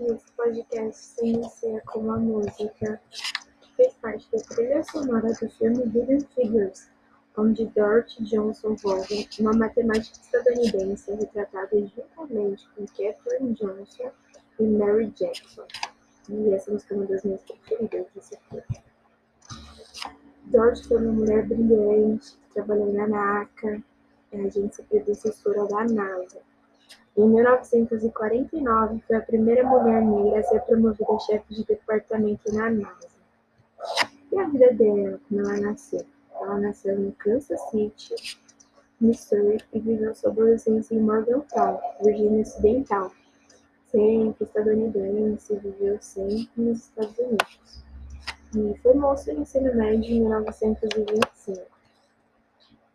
Esse podcast se inicia com uma música que fez parte da trilha sonora do filme Hidden Figures, onde Dorothy Johnson Vaughan, uma matemática estadunidense, é retratada juntamente com Katherine Johnson e Mary Jackson. E essa música é uma das minhas preferidas desse filme. Dorothy foi uma mulher brilhante, trabalhou na NACA, a agência predecessora da NASA. Em 1949, foi a primeira mulher negra a ser promovida a chefe de departamento na NASA. E a vida dela, como ela nasceu? Ela nasceu em Kansas City, Missouri, e viveu sua adolescência em Morgantown, Virgínia Ocidental. Sempre estadunidense, viveu sempre nos Estados Unidos. E formou-se no ensino médio em 1925.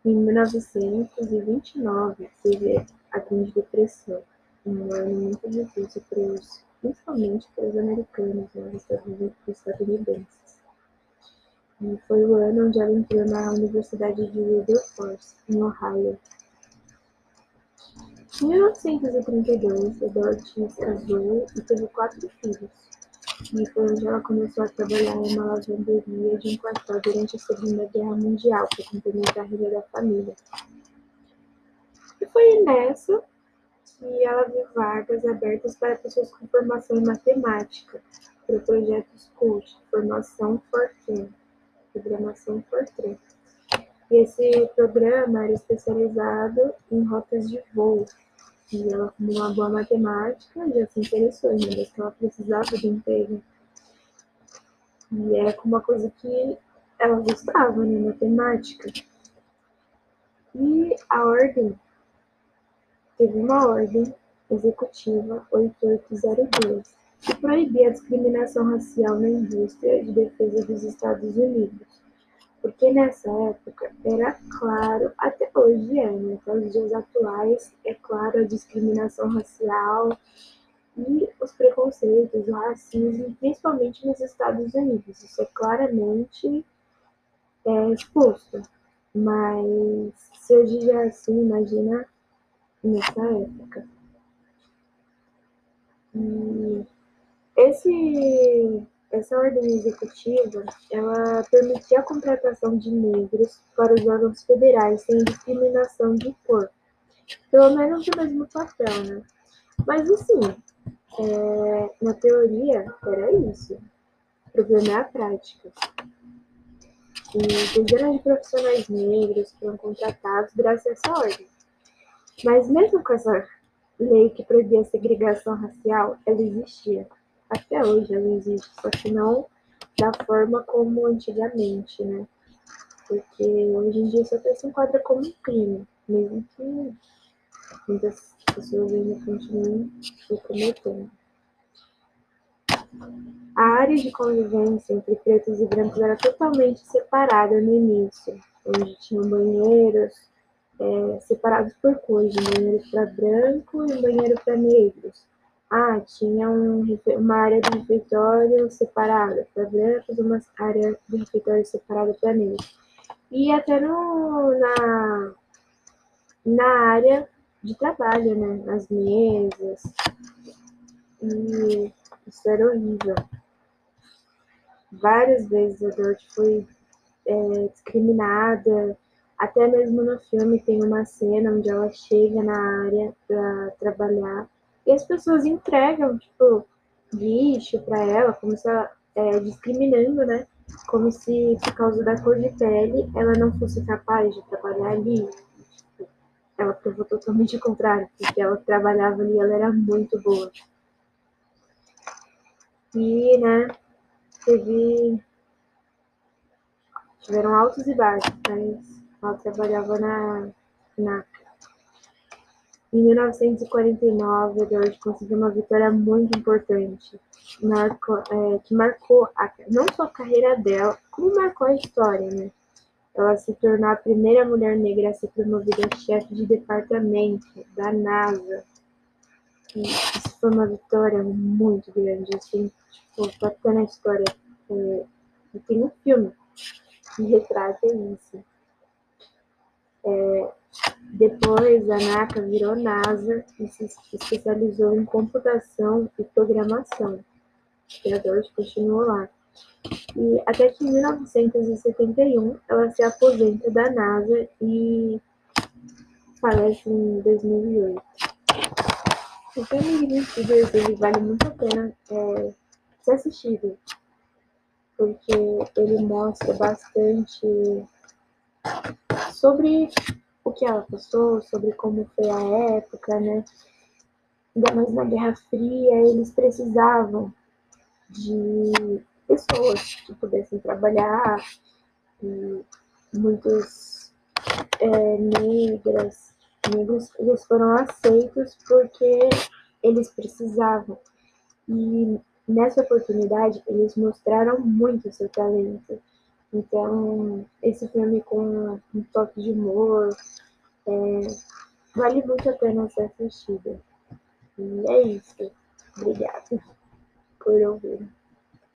Em 1929, teve a Grande Depressão, um ano muito difícil para os, principalmente para os americanos, né, os estadunidenses. E foi o ano onde ela entrou na Universidade de Wilberforce, em Ohio. Em 1932, Dorothy casou e teve quatro filhos. Onde ela começou a trabalhar em uma lavanderia de um quartel durante a Segunda Guerra Mundial, para complementar a renda da família. E foi nessa que ela viu vagas abertas para pessoas com formação em matemática, para o projeto SCUT, Formação Fortran, Programação Fortran. E esse programa era especializado em rotas de voo. E ela, como uma boa matemática, já se interessou, uma vez que ela precisava de emprego. E era como uma coisa que ela gostava, né, matemática. E a ordem teve uma ordem executiva 8802 que proibia a discriminação racial na indústria de defesa dos Estados Unidos. Porque nessa época era claro, até hoje é, né? até os dias atuais, é claro a discriminação racial e os preconceitos, o racismo, principalmente nos Estados Unidos. Isso é claramente é, exposto. Mas se hoje já é assim, imagina nessa época. E esse, essa ordem executiva, ela permitia a contratação de negros para os órgãos federais sem discriminação de cor. Pelo menos o mesmo papel, né? Mas assim, é, na teoria era isso. O problema é a prática. E dezenas de profissionais negros foram contratados graças a essa ordem. Mas mesmo com essa lei que proibia a segregação racial, ela existia. Até hoje ela existe, só que não da forma como antigamente, né? Porque hoje em dia isso até se enquadra como um crime, mesmo que muitas pessoas ainda continuem o cometendo. A área de convivência entre pretos e brancos era totalmente separada no início, onde tinham banheiros, é, separados por cores, um banheiro para branco e banheiro para negros. Ah, tinha um, uma área de refeitório separada para brancos, uma área de refeitório separada para negros. E até no, na, na área de trabalho, né? Nas mesas. E isso era horrível. Várias vezes a Dorothy foi é, discriminada, até mesmo no filme tem uma cena onde ela chega na área para trabalhar e as pessoas entregam, tipo, lixo para ela, como se ela, é, discriminando, né? Como se por causa da cor de pele ela não fosse capaz de trabalhar ali. Ela provou totalmente o contrário, porque ela trabalhava ali, ela era muito boa. E, né, teve. Tiveram altos e baixos, mas ela trabalhava na NACA. Em 1949, a George conseguiu uma vitória muito importante, marcou, é, que marcou a, não só a carreira dela, como marcou a história, né? Ela se tornou a primeira mulher negra a ser promovida a chefe de departamento da NASA. E isso foi uma vitória muito grande, assim, tipo, na história. É, e tem um filme que retrata isso. É, depois, a Naka virou NASA e se especializou em computação e programação. Até hoje continuou lá. E até que em 1971 ela se aposenta da NASA e falece em 2008. O filme de Figures ele vale muito a pena é, ser assistido, porque ele mostra bastante sobre o que ela passou, sobre como foi a época, né? Ainda mais na Guerra Fria, eles precisavam de pessoas que pudessem trabalhar, e muitos é, negras, negros, eles foram aceitos porque eles precisavam. E nessa oportunidade, eles mostraram muito seu talento. Então, esse filme com um toque de humor, é, vale muito a pena ser assistido. E é isso. Obrigada por ouvir.